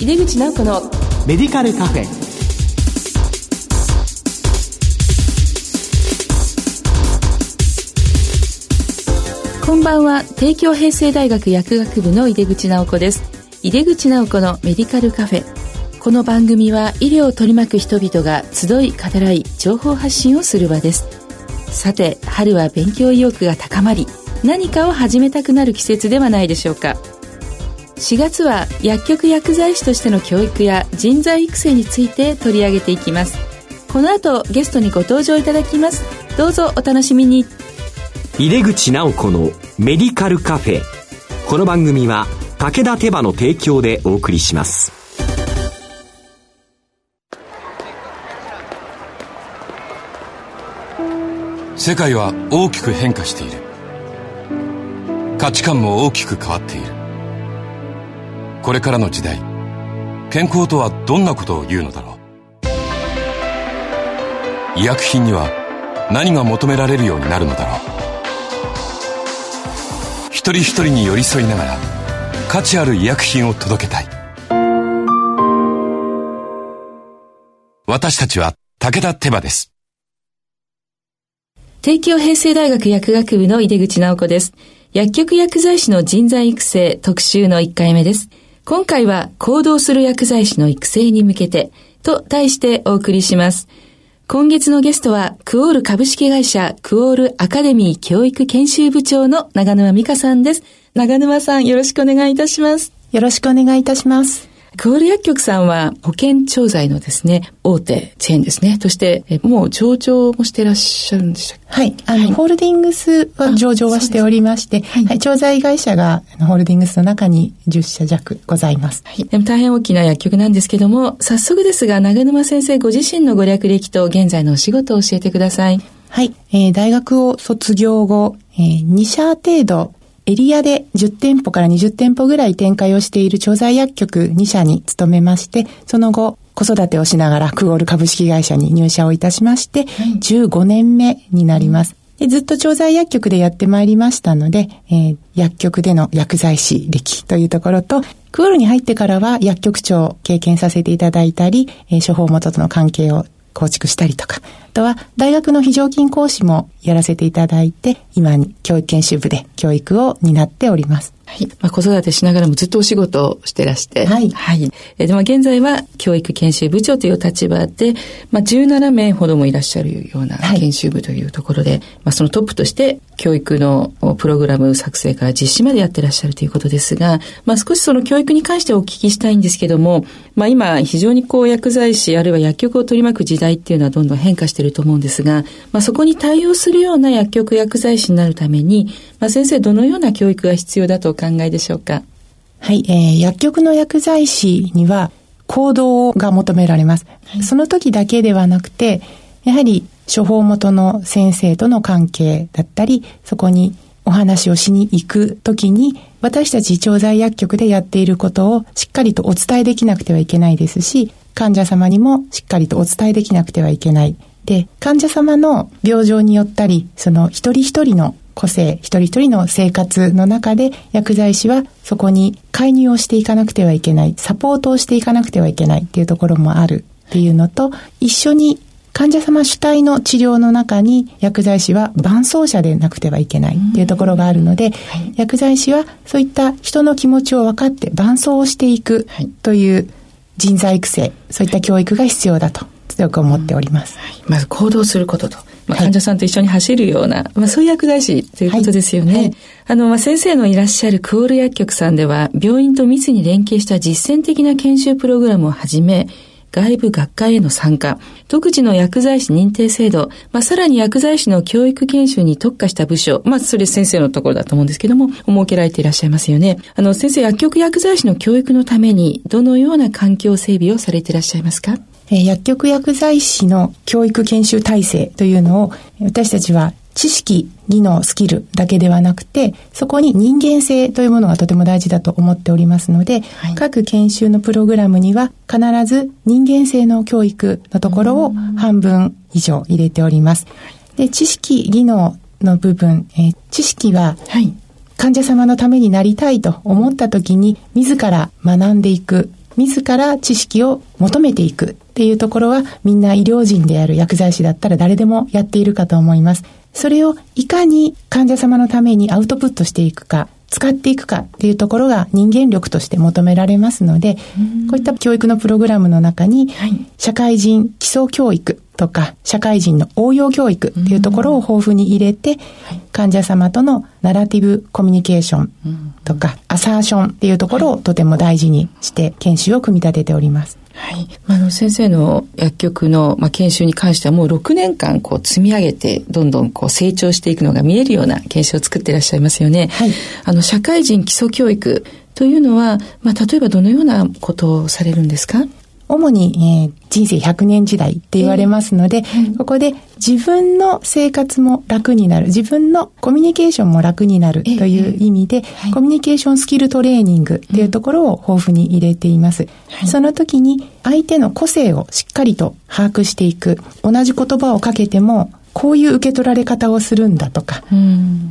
井出口直子のメディカルカフェ。こんばんは。帝京平成大学薬学部の井出口直子です。井出口直子のメディカルカフェ。この番組は医療を取り巻く人々が集い語らい情報発信をする場です。さて春は勉強意欲が高まり何かを始めたくなる季節ではないでしょうか4月は薬局薬剤師としての教育や人材育成について取り上げていきます。この後ゲストにご登場いただきます。どうぞお楽しみに。井出口直子のメディカルカフェ。この番組は武田手羽の提供でお送りします。世界は大きく変化している。価値観も大きく変わっているこれからの時代健康とはどんなことを言うのだろう。医薬品には何が求められるようになるのだろう。一人一人に寄り添いながら価値ある医薬品を届けたい。私たちは武田手羽です。帝京平成大学薬学部の井出口直子です。薬局薬剤師の人材育成特集の1回目です。今回は行動する薬剤師の育成に向けてと題してお送りします。今月のゲストは、クオール株式会社クオールアカデミー教育研修部長の長沼美香さんです。長沼さん、よろしくお願いいたします。よろしくお願いいたします。クオール薬局さんは保険調剤のですね、大手チェーンですね。そして、もう上場もしていらっしゃるんでしたっけ？はい。あの、はい、ホールディングスは上場はしておりまして、はい、はい、調剤会社がホールディングスの中に10社弱ございます。はい。でも大変大きな薬局なんですけども、早速ですが、長沼先生ご自身のご略歴と現在のお仕事を教えてください。はい。えー、大学を卒業後、えー、2社程度エリアで10店舗から20店舗ぐらい展開をしている調剤薬局2社に勤めまして、その後、子育てをしながらクオール株式会社に入社をいたしまして、15年目になります。でずっと調剤薬局でやってまいりましたので、えー、薬局での薬剤師歴というところと、クオールに入ってからは薬局長を経験させていただいたり、えー、処方元との関係を構築したりとか、あとは大学の非常勤講師もやらせていただいて、今に教育研修部で教育を担っております。はい。まあ、子育てしながらもずっとお仕事をしてらして。はい。はい。えでも現在は教育研修部長という立場で、まあ、17名ほどもいらっしゃるような研修部というところで、はい、まあ、そのトップとして教育のプログラム作成から実施までやってらっしゃるということですが、まあ、少しその教育に関してお聞きしたいんですけども、まあ、今非常にこう薬剤師あるいは薬局を取り巻く時代っていうのはどんどん変化していると思うんですが、まあ、そこに対応するような薬局薬剤師になるために、まあ、先生どのような教育が必要だとお考えでしょうか？はい、えー、薬局の薬剤師には行動が求められます。はい、その時だけではなくて、やはり処方元の先生との関係だったり、そこにお話をしに行く時に、私たち調剤薬局でやっていることをしっかりとお伝えできなくてはいけないですし、患者様にもしっかりとお伝えできなくてはいけない。で、患者様の病状によったり、その一人一人の個性、一人一人の生活の中で薬剤師はそこに介入をしていかなくてはいけない、サポートをしていかなくてはいけないっていうところもあるっていうのと、一緒に患者様主体の治療の中に薬剤師は伴走者でなくてはいけないっていうところがあるので、薬剤師はそういった人の気持ちを分かって伴走をしていくという人材育成、そういった教育が必要だと強く思っております。まず行動することと。まあ、患者さんと一緒に走るような、まあ、そういう薬剤師ということですよね。はいはい、あの、まあ、先生のいらっしゃるクオール薬局さんでは、病院と密に連携した実践的な研修プログラムをはじめ、外部学会への参加、独自の薬剤師認定制度、まあ、さらに薬剤師の教育研修に特化した部署、まあ、それ先生のところだと思うんですけども、設けられていらっしゃいますよね。あの、先生、薬局薬剤師の教育のために、どのような環境整備をされていらっしゃいますか？え薬局薬剤師の教育研修体制というのを私たちは知識、技能、スキルだけではなくて、そこに人間性というものがとても大事だと思っておりますので、はい、各研修のプログラムには必ず人間性の教育のところを半分以上入れております。で、知識、技能の部分、えー、知識は、患者様のためになりたいと思った時に自ら学んでいく。自ら知識を求めていくっていうところはみんな医療人である薬剤師だったら誰でもやっているかと思います。それをいかに患者様のためにアウトプットしていくか、使っていくかっていうところが人間力として求められますので、こういった教育のプログラムの中に、社会人基礎教育とか、社会人の応用教育っていうところを豊富に入れて、患者様とのナラティブコミュニケーションとか、アサーションっていうところをとても大事にして研修を組み立てております。はい。あの、先生の薬局の、まあ、研修に関してはもう6年間、こう、積み上げて、どんどん、こう、成長していくのが見えるような研修を作っていらっしゃいますよね。はい。あの、社会人基礎教育というのは、まあ、例えばどのようなことをされるんですか？主に、えー、人生100年時代って言われますので、えーここで自分の生活も楽になる、自分のコミュニケーションも楽になるという意味で、えー、コミュニケーションスキルトレーニングっていうところを豊富に入れています。その時に相手の個性をしっかりと把握していく。同じ言葉をかけてもこういう受け取られ方をするんだとか、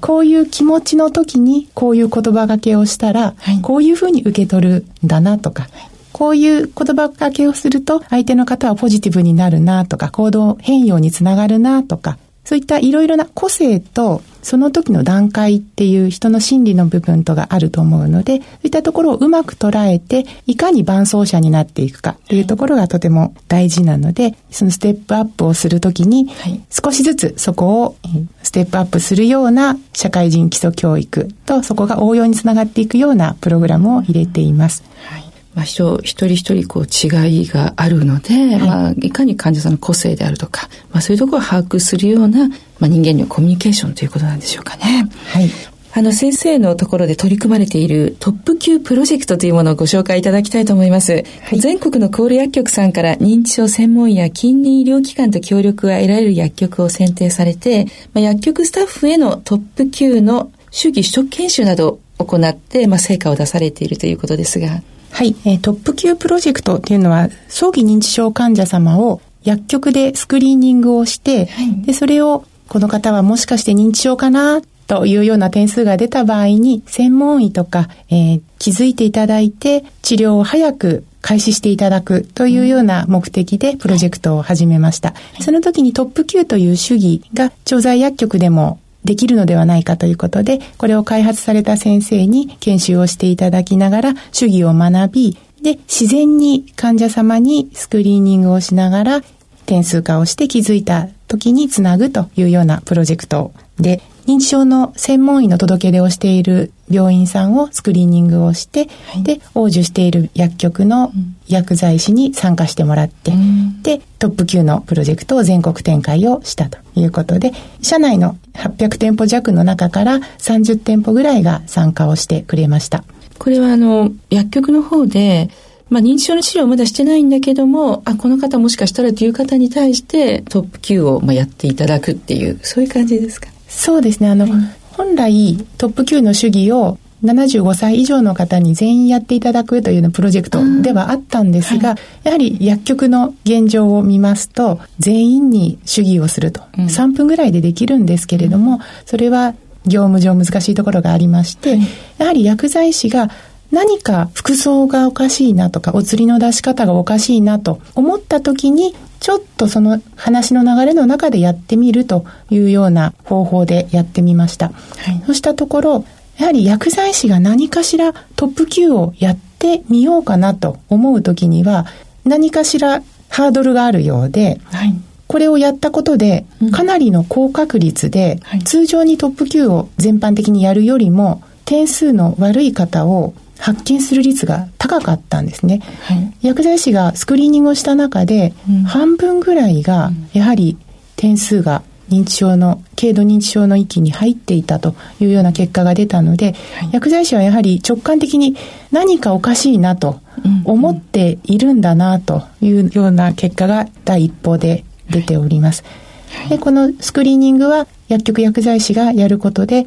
こういう気持ちの時にこういう言葉がけをしたら、はい、こういうふうに受け取るんだなとか、こういう言葉かけをすると、相手の方はポジティブになるなとか、行動変容につながるなとか、そういったいろいろな個性とその時の段階っていう人の心理の部分とがあると思うので、そういったところをうまく捉えて、いかに伴走者になっていくかっていうところがとても大事なので、そのステップアップをするときに、少しずつそこをステップアップするような社会人基礎教育と、そこが応用につながっていくようなプログラムを入れています。はいまあ、人、一人一人こう違いがあるので、はいまあ、いかに患者さんの個性であるとか、まあ、そういうところを把握するような、まあ、人間のコミュニケーションということなんでしょうかね。はい。あの、先生のところで取り組まれているトップ級プロジェクトというものをご紹介いただきたいと思います。はい、全国のコール薬局さんから認知症専門医や近隣医療機関と協力が得られる薬局を選定されて、まあ、薬局スタッフへのトップ級の主義取得研修などを行って、まあ、成果を出されているということですが。はい、えー、トップ級プロジェクトっていうのは、早期認知症患者様を薬局でスクリーニングをして、はい、で、それを、この方はもしかして認知症かなというような点数が出た場合に、専門医とか、えー、気づいていただいて、治療を早く開始していただくというような目的でプロジェクトを始めました。その時にトップ級という主義が調剤薬局でもできるのではないかということで、これを開発された先生に研修をしていただきながら、主義を学び、で、自然に患者様にスクリーニングをしながら、点数化をして気づいた時につなぐというようなプロジェクトをで、認知症の専門医の届け出をしている病院さんをスクリーニングをして、はい、で、応受している薬局の薬剤師に参加してもらって、うん、で、トップ級のプロジェクトを全国展開をしたということで、社内の800店舗弱の中から30店舗ぐらいが参加をしてくれました。これはあの、薬局の方で、まあ、認知症の治療はまだしてないんだけども、あ、この方もしかしたらという方に対してトップ級をまあやっていただくっていう、そういう感じですか？そうですね。あの、はい、本来トップ級の主義を75歳以上の方に全員やっていただくというようなプロジェクトではあったんですが、はい、やはり薬局の現状を見ますと、全員に主義をすると、うん、3分ぐらいでできるんですけれども、それは業務上難しいところがありまして、はい、やはり薬剤師が何か服装がおかしいなとか、お釣りの出し方がおかしいなと思った時に、ちょっとその話の流れの中でやってみるというような方法でやってみました。はい、そうしたところ、やはり薬剤師が何かしらトップ級をやってみようかなと思う時には、何かしらハードルがあるようで、はい、これをやったことで、かなりの高確率で、うん、通常にトップ級を全般的にやるよりも、点数の悪い方を発見する率が高かったんですね。はい、薬剤師がスクリーニングをした中で、半分ぐらいが、やはり点数が認知症の、軽度認知症の域に入っていたというような結果が出たので、はい、薬剤師はやはり直感的に何かおかしいなと思っているんだなというような結果が第一報で出ております。はい、で、このスクリーニングは薬局薬剤師がやることで、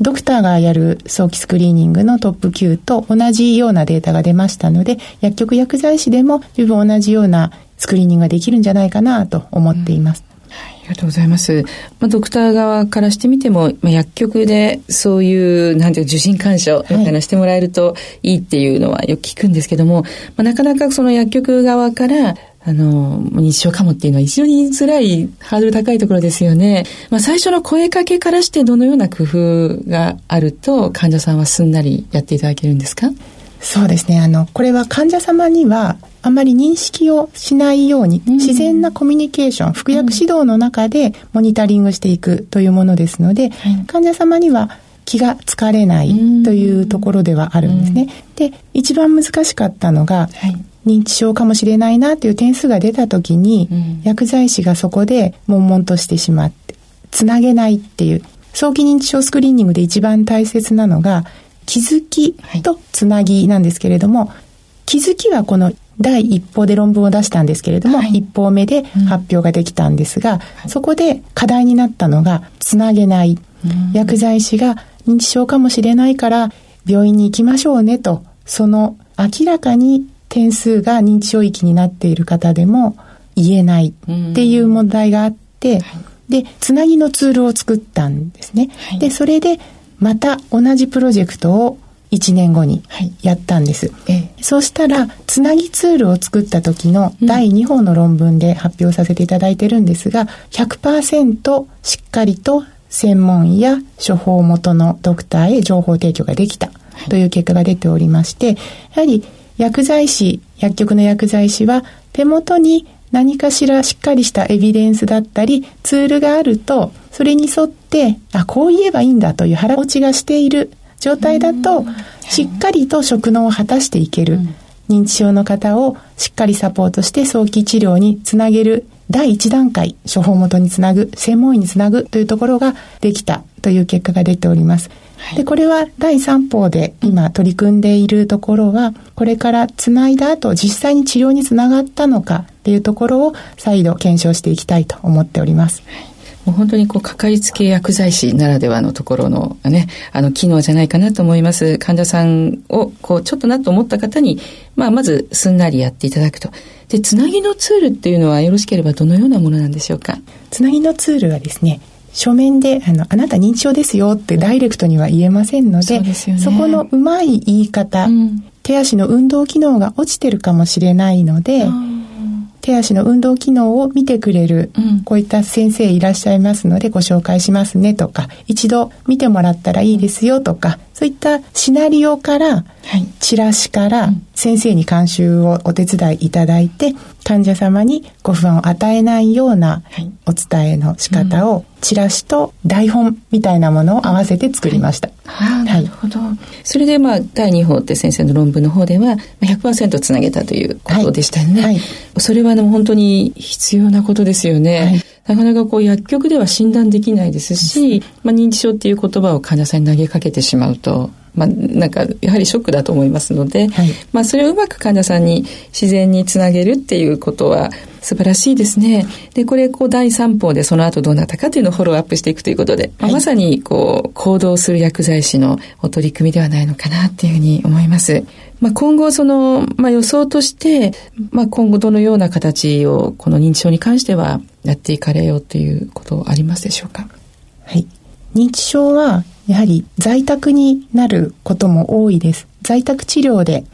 ドクターがやる早期スクリーニングのトップ9と同じようなデータが出ましたので、薬局薬剤師でも十分同じようなスクリーニングができるんじゃないかなと思っています。うんはいりがとうございます。まあ、ドクター側からしてみても、まあ、薬局でそういう、なんていう受診干渉みたいなしてもらえるといいっていうのはよく聞くんですけども、まあ、なかなかその薬局側から、あの、認知症かもっていうのは非常に辛いハードル高いところですよね。まあ、最初の声かけからしてどのような工夫があると患者さんはすんなりやっていただけるんですか？そうですね。あの、これは患者様にはあまり認識をしないように、自然なコミュニケーション、服薬指導の中でモニタリングしていくというものですので、患者様には気が疲れないというところではあるんですね。で、一番難しかったのが、認知症かもしれないなという点数が出た時に、薬剤師がそこで悶々としてしまって、つなげないっていう、早期認知症スクリーニングで一番大切なのが、気づきとつなぎなんですけれども、気づきはこの第一報で論文を出したんですけれども、はい、一報目で発表ができたんですが、うん、そこで課題になったのが、つなげない。うん、薬剤師が認知症かもしれないから、病院に行きましょうねと、その明らかに点数が認知症域になっている方でも言えないっていう問題があって、うん、で、つなぎのツールを作ったんですね。はい、で、それでまた同じプロジェクトを1年後にやったんです。はい、そうしたら、つなぎツールを作った時の第2報の論文で発表させていただいてるんですが、100%しっかりと専門医や処方元のドクターへ情報提供ができたという結果が出ておりまして、やはり薬剤師、薬局の薬剤師は手元に何かしらしっかりしたエビデンスだったりツールがあるとそれに沿ってあこう言えばいいんだという腹落ちがしている状態だと、しっかりと職能を果たしていける。認知症の方をしっかりサポートして早期治療につなげる第一段階、処方元につなぐ、専門医につなぐというところができたという結果が出ております。で、これは第三報で今取り組んでいるところは、これからつないだ後、実際に治療につながったのかっていうところを再度検証していきたいと思っております。はいもう本当にこう、かかりつけ薬剤師ならではのところのね、あの、機能じゃないかなと思います。患者さんを、こう、ちょっとなと思った方に、まあ、まず、すんなりやっていただくと。で、つなぎのツールっていうのは、よろしければどのようなものなんでしょうか？つなぎのツールはですね、書面で、あの、あなた認知症ですよってダイレクトには言えませんので、そで、ね、そこのうまい言い方、うん、手足の運動機能が落ちてるかもしれないので、手足の運動機能を見てくれる、うん、こういった先生いらっしゃいますのでご紹介しますねとか、一度見てもらったらいいですよとか、そういったシナリオから、はい、チラシから先生に監修をお手伝いいただいて、患者様にご不安を与えないようなお伝えの仕方を、チラシと台本みたいなものを合わせて作りました。はい、なるほど。それでまあ第2報って先生の論文の方では100%つなげたということでしたよね。はい、それはでも本当に必要なことですよね。なかなかこう薬局では診断できないですし、まあ、認知症っていう言葉を患者さんに投げかけてしまうと、まあ、なんか、やはりショックだと思いますので、はい、まあ、それをうまく患者さんに自然につなげるっていうことは、素晴らしいですね。で、これ、こう、第三報でその後どうなったかというのをフォローアップしていくということで、はい、まさに、こう、行動する薬剤師のお取り組みではないのかなっていうふうに思います。まあ、今後、その、まあ、予想として、まあ、今後どのような形を、この認知症に関しては、やっていかれようということありますでしょうか？はい。認知症は、やはり在宅になることも多いです。在宅治療で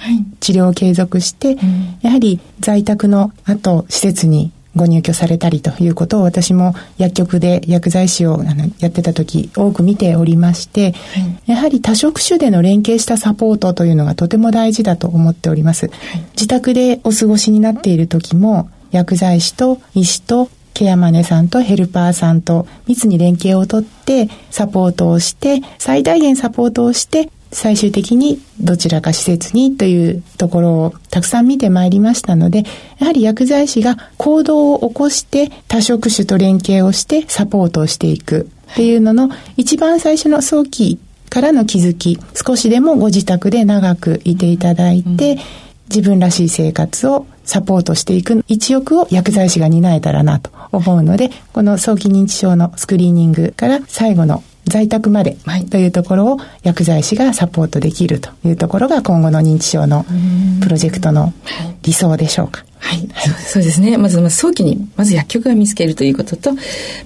治療を継続して、はいやはり在宅の後、施設にご入居されたりということを私も薬局で薬剤師をあのやってた時多く見ておりまして、はい、やはり多職種での連携したサポートというのがとても大事だと思っております。はい、自宅でお過ごしになっている時も薬剤師と医師とケアマネさんとヘルパーさんと密に連携をとってサポートをして最大限サポートをして最終的にどちらか施設にというところをたくさん見てまいりましたので、やはり薬剤師が行動を起こして多職種と連携をしてサポートをしていくっていうのの一番最初の早期からの気づき、少しでもご自宅で長くいていただいて、自分らしい生活をサポートしていく一翼を薬剤師が担えたらなと思うので、この早期認知症のスクリーニングから最後の在宅までというところを薬剤師がサポートできるというところが今後の認知症のプロジェクトの理想でしょうか。はい、はい、そうですね。まず、ま早期に、まず薬局が見つけるということと、ま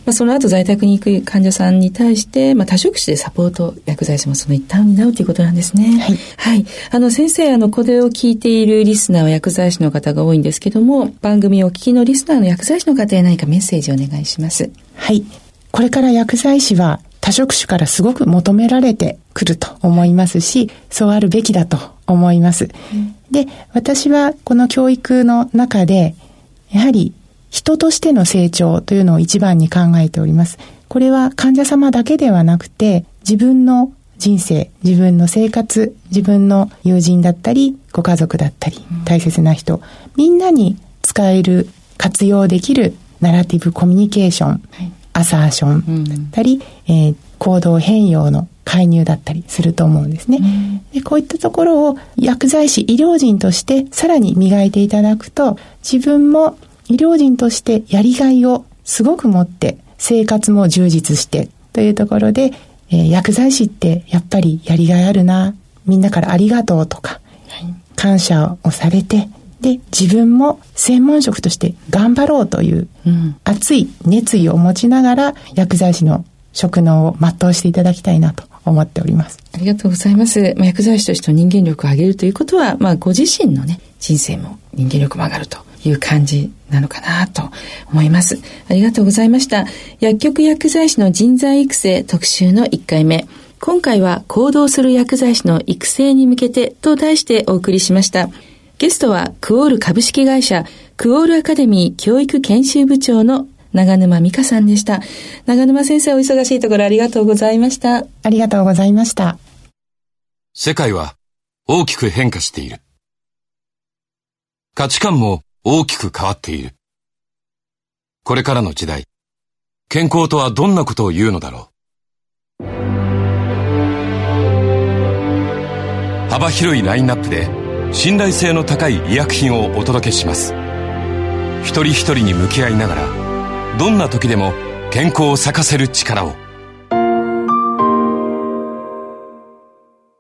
あ、その後在宅に行く患者さんに対して、まあ、多職種でサポート、薬剤師もその一端を担うということなんですね。はい。はい。あの、先生、あの、これを聞いているリスナーは薬剤師の方が多いんですけども、番組をお聞きのリスナーの薬剤師の方へ何かメッセージをお願いします。はい。これから薬剤師は多職種からすごく求められてくると思いますし、そうあるべきだと思います。うん、で、私はこの教育の中で、やはり人としての成長というのを一番に考えております。これは患者様だけではなくて、自分の人生、自分の生活、自分の友人だったり、ご家族だったり、大切な人、みんなに使える、活用できるナラティブコミュニケーション、はい、アサーションだったり、うん、えー、行動変容の介入だったりすると思うんですね。うん、でこういったところを薬剤師、医療人としてさらに磨いていただくと、自分も医療人としてやりがいをすごく持って、生活も充実してというところで、えー、薬剤師ってやっぱりやりがいあるな、みんなからありがとうとか、感謝をされて、で、自分も専門職として頑張ろうという熱い熱意を持ちながら薬剤師の職能を全うしていただきたいなと思っております。ありがとうございます。まあ、薬剤師としての人間力を上げるということは、まあ、ご自身のね、人生も人間力も上がるという感じなのかなと思います。ありがとうございました。薬局薬剤師の人材育成特集の1回目。今回は行動する薬剤師の育成に向けてと題してお送りしました。ゲストはクオール株式会社クオールアカデミー教育研修部長の長沼美香さんでした。長沼先生お忙しいところありがとうございました。ありがとうございました。世界は大きく変化している。価値観も大きく変わっている。これからの時代、健康とはどんなことを言うのだろう。幅広いラインナップで信頼性の高い医薬品をお届けします。一人一人に向き合いながらどんな時でも健康を咲かせる力を。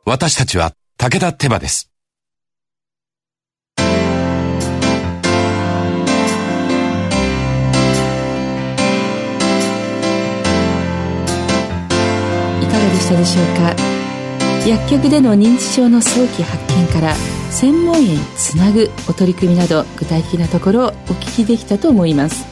私たちは武田手羽です。いかがでしたでしょうか？薬局での認知症の早期発見から専門医につなぐお取り組みなど具体的なところをお聞きできたと思います。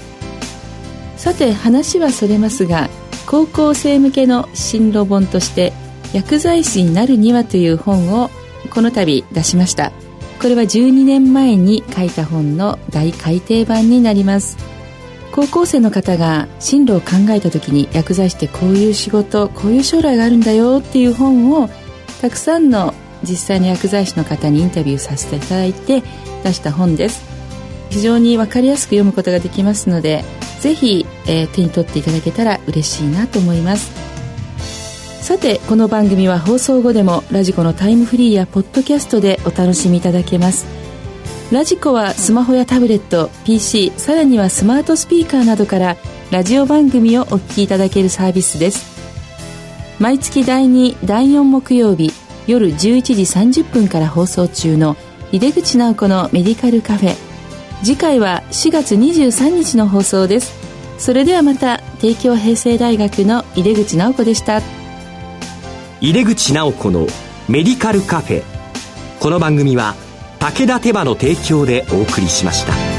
さて話はそれますが高校生向けの進路本として薬剤師になるにはという本をこの度出しました。これは12年前に書いた本の大改訂版になります。高校生の方が進路を考えた時に薬剤師ってこういう仕事こういう将来があるんだよっていう本をたくさんの実際に薬剤師の方にインタビューさせていただいて出した本です。非常に分かりやすく読むことができますのでぜひ、えー、手に取っていただけたら嬉しいなと思います。さてこの番組は放送後でもラジコのタイムフリーやポッドキャストでお楽しみいただけます。ラジコはスマホやタブレット PC さらにはスマートスピーカーなどからラジオ番組をお聞きいただけるサービスです。毎月第2第4木曜日夜11時30分から放送中の井出口直子のメディカルカフェ。次回は4月23日の放送です。それではまた帝京平成大学の井出口直子でした。井出口直子のメディカルカフェ。この番組は武田手羽の提供でお送りしました。